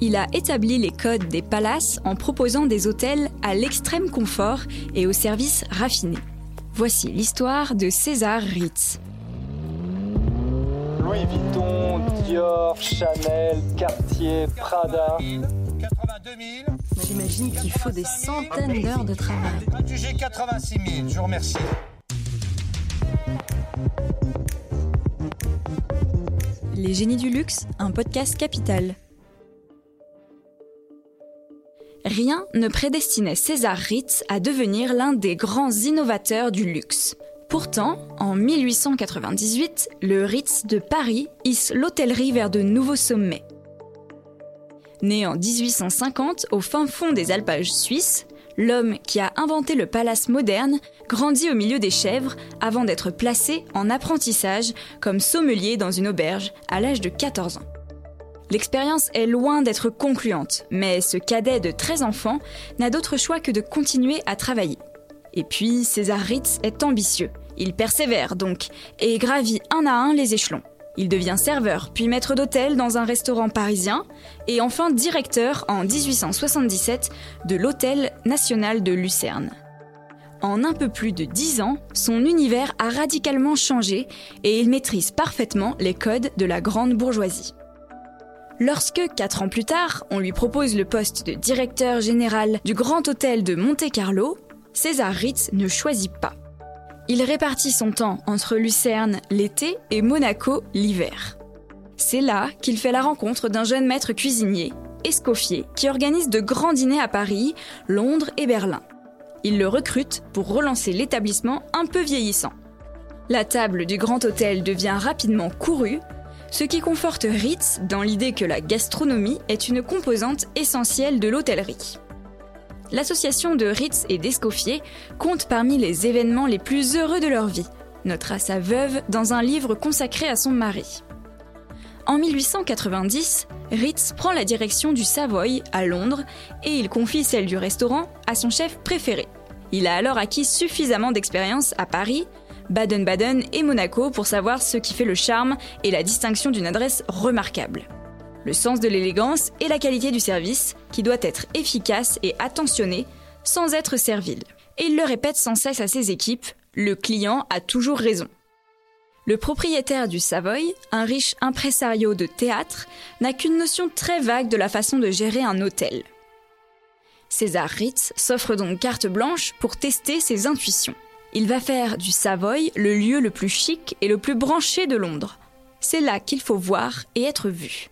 il a établi les codes des palaces en proposant des hôtels à l'extrême confort et aux services raffinés. Voici l'histoire de César Ritz. Louis Vuitton, Dior, Chanel, Cartier, Prada. 82 000. J'imagine qu'il faut des centaines d'heures de travail. Adjugé 86 000. Je vous remercie. Les génies du luxe, un podcast capital. Rien ne prédestinait César Ritz à devenir l'un des grands innovateurs du luxe. Pourtant, en 1898, le Ritz de Paris hisse l'hôtellerie vers de nouveaux sommets. Né en 1850 au fin fond des alpages suisses, l'homme qui a inventé le palace moderne grandit au milieu des chèvres avant d'être placé en apprentissage comme sommelier dans une auberge à l'âge de 14 ans. L'expérience est loin d'être concluante, mais ce cadet de 13 enfants n'a d'autre choix que de continuer à travailler. Et puis, César Ritz est ambitieux. Il persévère donc et gravit un à un les échelons. Il devient serveur, puis maître d'hôtel dans un restaurant parisien, et enfin directeur en 1877 de l'Hôtel national de Lucerne. En un peu plus de dix ans, son univers a radicalement changé et il maîtrise parfaitement les codes de la grande bourgeoisie. Lorsque, quatre ans plus tard, on lui propose le poste de directeur général du Grand Hôtel de Monte-Carlo, César Ritz ne choisit pas. Il répartit son temps entre Lucerne l'été et Monaco l'hiver. C'est là qu'il fait la rencontre d'un jeune maître cuisinier, Escoffier, qui organise de grands dîners à Paris, Londres et Berlin. Il le recrute pour relancer l'établissement un peu vieillissant. La table du Grand Hôtel devient rapidement courue ce qui conforte Ritz dans l'idée que la gastronomie est une composante essentielle de l'hôtellerie. L'association de Ritz et d'Escoffier compte parmi les événements les plus heureux de leur vie, notera sa veuve dans un livre consacré à son mari. En 1890, Ritz prend la direction du Savoy à Londres et il confie celle du restaurant à son chef préféré. Il a alors acquis suffisamment d'expérience à Paris Baden-Baden et Monaco pour savoir ce qui fait le charme et la distinction d'une adresse remarquable. Le sens de l'élégance et la qualité du service, qui doit être efficace et attentionné sans être servile. Et il le répète sans cesse à ses équipes, le client a toujours raison. Le propriétaire du Savoy, un riche impresario de théâtre, n'a qu'une notion très vague de la façon de gérer un hôtel. César Ritz s'offre donc carte blanche pour tester ses intuitions. Il va faire du Savoy le lieu le plus chic et le plus branché de Londres. C'est là qu'il faut voir et être vu.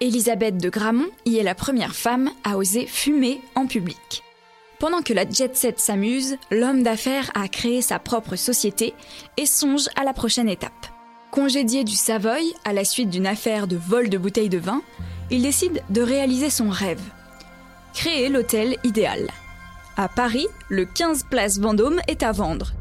Elisabeth de Gramont y est la première femme à oser fumer en public. Pendant que la jet set s'amuse, l'homme d'affaires a créé sa propre société et songe à la prochaine étape. Congédié du Savoy à la suite d'une affaire de vol de bouteilles de vin, il décide de réaliser son rêve. Créer l'hôtel idéal. À Paris, le 15 place Vendôme est à vendre.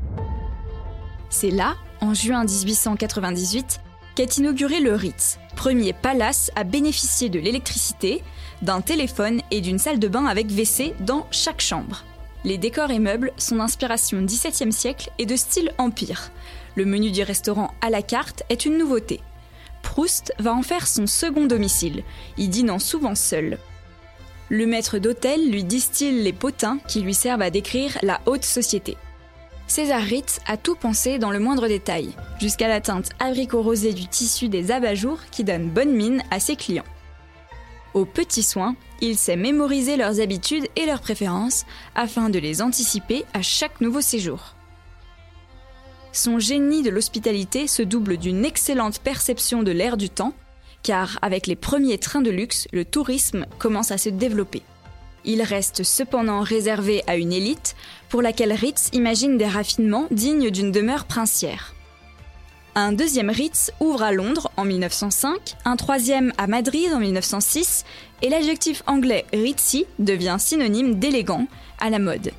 C'est là, en juin 1898, qu'est inauguré le Ritz, premier palace à bénéficier de l'électricité, d'un téléphone et d'une salle de bain avec WC dans chaque chambre. Les décors et meubles sont d'inspiration XVIIe siècle et de style empire. Le menu du restaurant à la carte est une nouveauté. Proust va en faire son second domicile, y dînant souvent seul. Le maître d'hôtel lui distille les potins qui lui servent à décrire la haute société. César Ritz a tout pensé dans le moindre détail, jusqu'à la teinte abricot rosé du tissu des abat-jours qui donne bonne mine à ses clients. Au petit soin, il sait mémoriser leurs habitudes et leurs préférences afin de les anticiper à chaque nouveau séjour. Son génie de l'hospitalité se double d'une excellente perception de l'air du temps car avec les premiers trains de luxe, le tourisme commence à se développer. Il reste cependant réservé à une élite pour laquelle Ritz imagine des raffinements dignes d'une demeure princière. Un deuxième Ritz ouvre à Londres en 1905, un troisième à Madrid en 1906, et l'adjectif anglais Ritzy devient synonyme d'élégant, à la mode.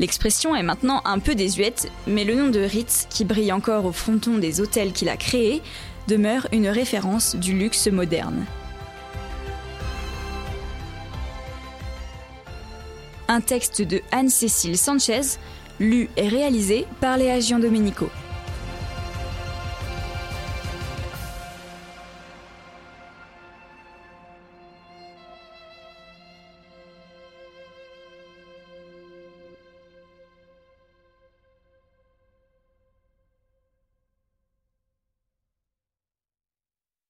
L'expression est maintenant un peu désuète, mais le nom de Ritz, qui brille encore au fronton des hôtels qu'il a créés, demeure une référence du luxe moderne. Un texte de Anne-Cécile Sanchez, lu et réalisé par Léa Domenico.